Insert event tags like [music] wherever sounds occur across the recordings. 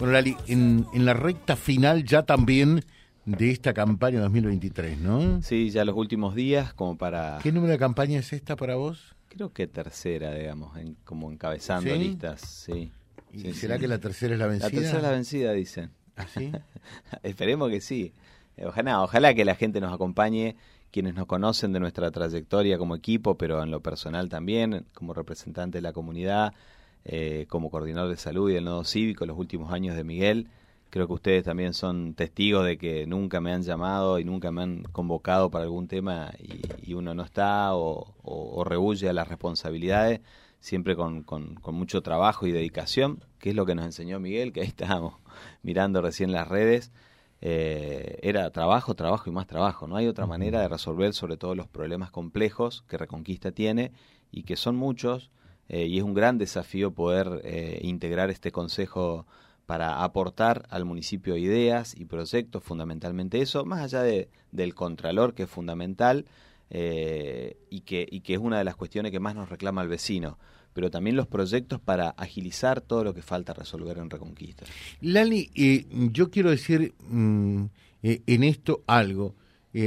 Bueno, Lali, en, en la recta final ya también de esta campaña 2023, ¿no? Sí, ya los últimos días, como para... ¿Qué número de campaña es esta para vos? Creo que tercera, digamos, en- como encabezando ¿Sí? listas, sí. ¿Y Sí, será sí. que la tercera es la vencida? La tercera es la vencida, dicen. ¿Ah, sí? [laughs] Esperemos que sí. Eh, Ojalá, ojalá que la gente nos acompañe, quienes nos conocen de nuestra trayectoria como equipo, pero en lo personal también, como representante de la comunidad, eh, como coordinador de salud y del nodo cívico, los últimos años de Miguel. Creo que ustedes también son testigos de que nunca me han llamado y nunca me han convocado para algún tema y, y uno no está o, o, o rehuye a las responsabilidades, siempre con, con, con mucho trabajo y dedicación, que es lo que nos enseñó Miguel, que ahí estábamos [laughs] mirando recién las redes. Eh, era trabajo, trabajo y más trabajo. No hay otra manera de resolver sobre todo los problemas complejos que Reconquista tiene y que son muchos eh, y es un gran desafío poder eh, integrar este consejo para aportar al municipio ideas y proyectos, fundamentalmente eso, más allá de, del contralor que es fundamental eh, y, que, y que es una de las cuestiones que más nos reclama el vecino, pero también los proyectos para agilizar todo lo que falta resolver en Reconquista. Lali, eh, yo quiero decir mm, en esto algo.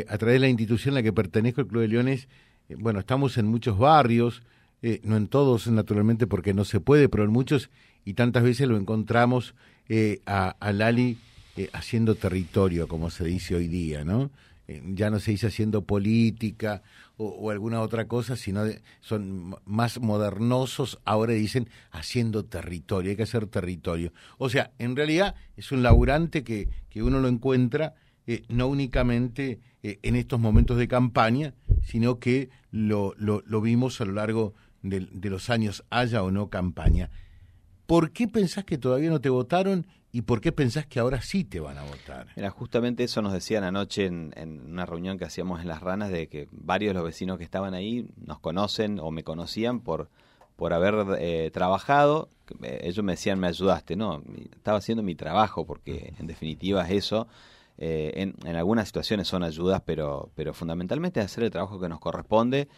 A través de la institución a la que pertenezco, el Club de Leones, bueno, estamos en muchos barrios, eh, no en todos, naturalmente, porque no se puede, pero en muchos, y tantas veces lo encontramos eh, a, Lali eh, haciendo territorio, como se dice hoy día, ¿no? Eh, ya no se dice haciendo política o, alguna otra cosa, sino de- son más modernosos, ahora dicen haciendo territorio, hay que hacer territorio. O sea, en realidad es un laburante que, que uno lo encuentra eh, no únicamente en estos momentos de campaña, sino que lo, lo, lo vimos a lo largo de, de los años, haya o no campaña. ¿Por qué pensás que todavía no te votaron y por qué pensás que ahora sí te van a votar? Mira, justamente eso nos decían anoche en, en una reunión que hacíamos en Las Ranas, de que varios de los vecinos que estaban ahí nos conocen o me conocían por, por haber eh, trabajado. Me- Ellos me decían, me ayudaste. No, estaba haciendo mi trabajo, porque en definitiva es eso. Eh, en, en algunas situaciones son ayudas, pero, pero fundamentalmente es hacer el trabajo que nos corresponde.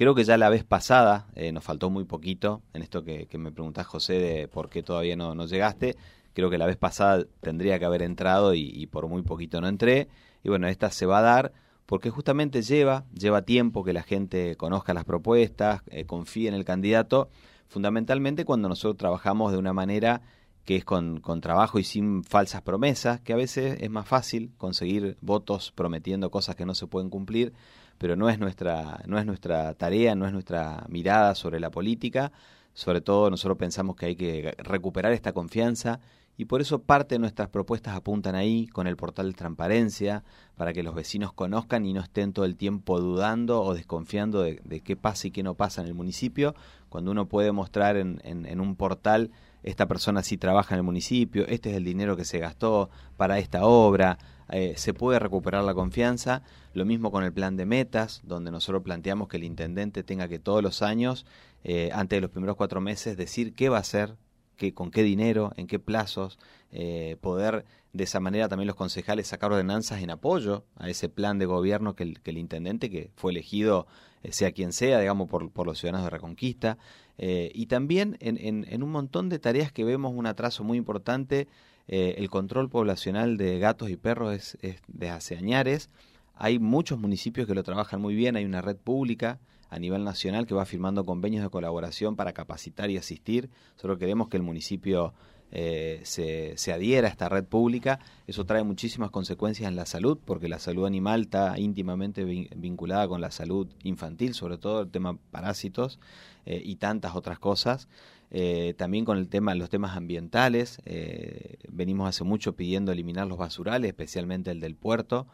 Creo que ya la vez pasada eh, nos faltó muy poquito en esto que, me preguntás, José, de por qué todavía no, no llegaste. Creo que la vez pasada tendría que haber entrado y, y por muy poquito no entré. Y bueno, esta se va a dar porque justamente lleva, lleva tiempo que la gente conozca las propuestas, eh, confíe en el candidato, fundamentalmente cuando nosotros trabajamos de una manera que es con, con trabajo y sin falsas promesas, que a veces es más fácil conseguir votos prometiendo cosas que no se pueden cumplir, pero no es nuestra, no es nuestra tarea, no es nuestra mirada sobre la política. Sobre todo nosotros pensamos que hay que recuperar esta confianza y por eso parte de nuestras propuestas apuntan ahí con el portal de transparencia para que los vecinos conozcan y no estén todo el tiempo dudando o desconfiando de, qué pasa y qué no pasa en el municipio, cuando uno puede mostrar en, en, en un portal esta persona sí trabaja en el municipio, este es el dinero que se gastó para esta obra, eh, se puede recuperar la confianza. Lo mismo con el plan de metas, donde nosotros planteamos que el intendente tenga que todos los años, eh, antes de los primeros cuatro meses, decir qué va a hacer, qué, con qué dinero, en qué plazos, eh, poder de esa manera también los concejales sacar ordenanzas en apoyo a ese plan de gobierno que el, que el intendente, que fue elegido, eh, sea quien sea, digamos, por, por los ciudadanos de Reconquista, y también en, en, un montón de tareas que vemos un atraso muy importante, eh, el control poblacional de gatos y perros es, es de hace añares. Hay muchos municipios que lo trabajan muy bien, hay una red pública a nivel nacional que va firmando convenios de colaboración para capacitar y asistir. Solo queremos que el municipio eh, se, se adhiera a esta red pública. Eso trae muchísimas consecuencias en la salud, porque la salud animal está íntimamente vinculada con la salud infantil, sobre todo el tema parásitos eh, y tantas otras cosas. Eh, también con el tema, los temas ambientales. eh, venimos hace mucho pidiendo eliminar los basurales, especialmente el del puerto.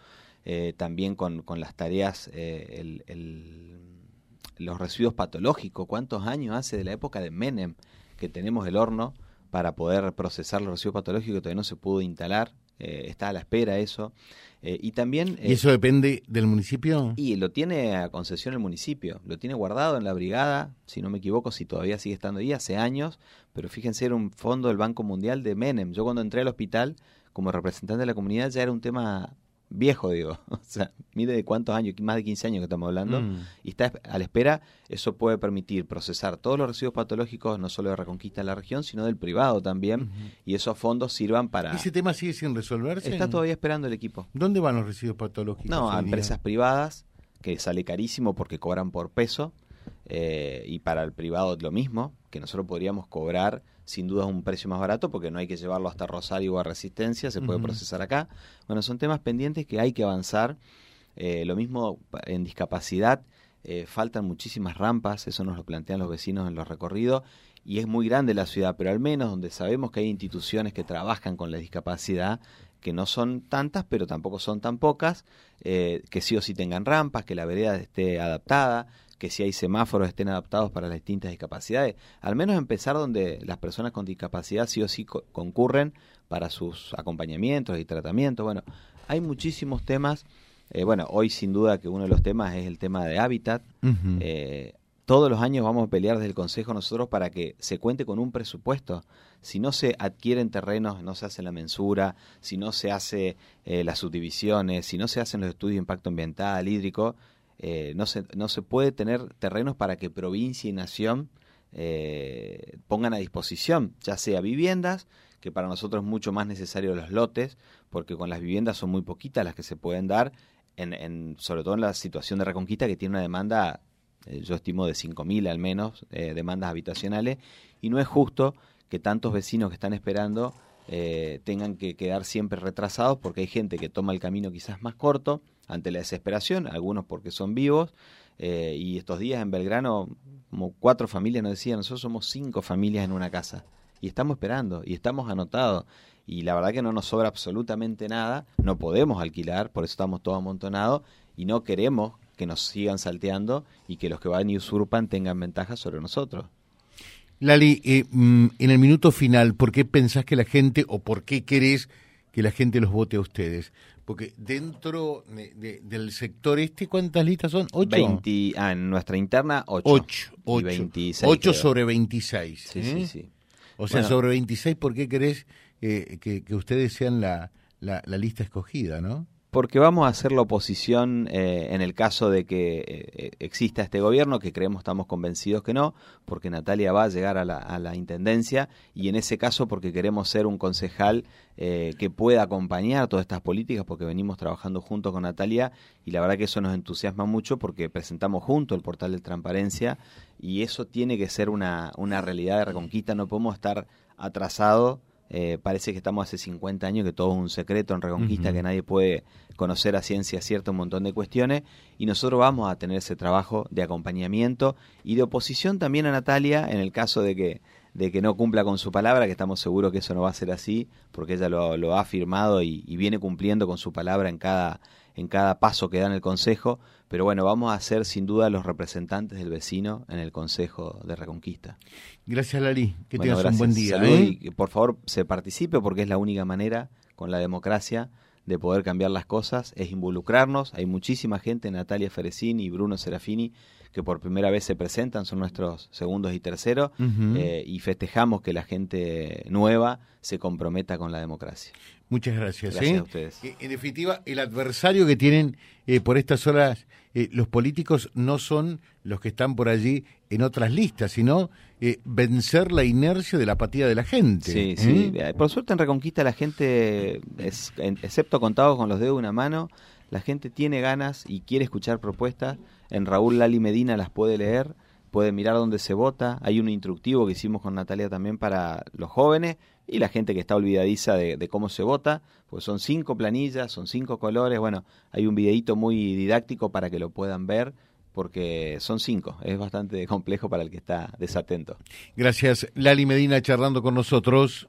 Eh, también con, con, las tareas, eh, el, el, los residuos patológicos. ¿Cuántos años hace de la época de Menem que tenemos el horno para poder procesar los residuos patológicos todavía no se pudo instalar? Eh, está a la espera eso. Eh, y también... ¿Y eso depende del municipio? Y lo tiene a concesión el municipio, lo tiene guardado en la brigada, si no me equivoco, si todavía sigue estando ahí, hace años, pero fíjense, era un fondo del Banco Mundial de Menem. Yo cuando entré al hospital, como representante de la comunidad, ya era un tema viejo, digo. [laughs] O sea, mide de cuántos años, más de 15 años que estamos hablando, Mm. y está a la espera. Eso puede permitir procesar todos los residuos patológicos, no solo de Reconquista en la región, sino del privado también, y esos fondos sirvan para... ¿Ese tema sigue sin resolverse? Está todavía esperando el equipo. ¿Dónde van los residuos patológicos? No, a día? empresas privadas, que sale carísimo porque cobran por peso, eh, y para el privado lo mismo, que nosotros podríamos cobrar sin duda un precio más barato porque no hay que llevarlo hasta Rosario o a Resistencia, se puede procesar acá. Bueno, son temas pendientes que hay que avanzar. Eh, lo mismo en discapacidad, eh, faltan muchísimas rampas, eso nos lo plantean los vecinos en los recorridos, y es muy grande la ciudad, pero al menos donde sabemos que hay instituciones que trabajan con la discapacidad, que no son tantas, pero tampoco son tan pocas, eh, que sí o sí tengan rampas, que la vereda esté adaptada, que si hay semáforos estén adaptados para las distintas discapacidades. Al menos empezar donde las personas con discapacidad sí o sí co- concurren para sus acompañamientos y tratamientos. Bueno, hay muchísimos temas. Eh, bueno, hoy sin duda que uno de los temas es el tema de hábitat. Eh, todos los años vamos a pelear desde el Consejo nosotros para que se cuente con un presupuesto. Si no se adquieren terrenos, no se hace la mensura, si no se hace eh, las subdivisiones, si no se hacen los estudios de impacto ambiental, hídrico, eh, no, se, no se puede tener terrenos para que provincia y nación eh, pongan a disposición, ya sea viviendas, que para nosotros es mucho más necesario los lotes, porque con las viviendas son muy poquitas las que se pueden dar, en, en- sobre todo en la situación de Reconquista, que tiene una demanda, eh, yo estimo de 5.000 al menos, eh, demandas habitacionales, y no es justo que tantos vecinos que están esperando tengan que quedar siempre retrasados porque hay gente que toma el camino quizás más corto ante la desesperación, algunos porque son vivos, eh, y estos días en Belgrano, como cuatro familias nos decían, nosotros somos cinco familias en una casa, y estamos esperando, y estamos anotados, y la verdad que no nos sobra absolutamente nada, no podemos alquilar, por eso estamos todos amontonados, y no queremos que nos sigan salteando y que los que van y usurpan tengan ventaja sobre nosotros. Lali, eh, mm, en el minuto final, ¿por qué pensás que la gente o por qué querés que la gente los vote a ustedes? Porque dentro de- de- del sector este, ¿cuántas listas son? ¿Ocho? 20, ah, en nuestra interna, 8. Ocho. Ocho. 26 Ocho quedó. sobre 26. Sí, ¿eh? sí, sí. O sea, Bueno. sobre 26, ¿por qué querés eh, que, que ustedes sean la, la, la lista escogida, no? Porque vamos a hacer la oposición eh, en el caso de que eh, exista este gobierno, que creemos, estamos convencidos que no, porque Natalia va a llegar a la, intendencia y en ese caso porque queremos ser un concejal eh, que pueda acompañar todas estas políticas, porque venimos trabajando junto con Natalia y la verdad que eso nos entusiasma mucho porque presentamos junto el portal de transparencia y eso tiene que ser una, una realidad de reconquista, no podemos estar atrasados. Eh, parece que estamos hace 50 años, que todo es un secreto en Reconquista, que nadie puede conocer a ciencia cierta un montón de cuestiones, y nosotros vamos a tener ese trabajo de acompañamiento y de oposición también a Natalia en el caso de que, de que no cumpla con su palabra, que estamos seguros que eso no va a ser así, porque ella lo, lo ha afirmado y, y viene cumpliendo con su palabra en cada, en cada paso que da en el Consejo, pero bueno, vamos a ser sin duda los representantes del vecino en el Consejo de Reconquista. Gracias, Lali. Que Bueno, tengas un buen día. Salud ¿eh? y por favor se participe porque es la única manera con la democracia de poder cambiar las cosas, es involucrarnos. Hay muchísima gente, Natalia Ferecini y Bruno Serafini, que por primera vez se presentan, son nuestros segundos y terceros, eh, y festejamos que la gente nueva se comprometa con la democracia. Muchas gracias. Gracias ¿eh? a ustedes. En definitiva, el adversario que tienen eh, por estas horas los políticos no son los que están por allí en otras listas, sino vencer la inercia de la apatía de la gente. Sí, sí. Por suerte en Reconquista la gente, es, en- excepto contados con los dedos de una mano, la gente tiene ganas y quiere escuchar propuestas. En Raúl Lali Medina las puede leer, puede mirar dónde se vota. Hay un instructivo que hicimos con Natalia también para los jóvenes y la gente que está olvidadiza de, cómo se vota. Pues son cinco planillas, son cinco colores. Bueno, hay un videíto muy didáctico para que lo puedan ver porque son cinco. Es bastante complejo para el que está desatento. Gracias, Lali Medina, charlando con nosotros.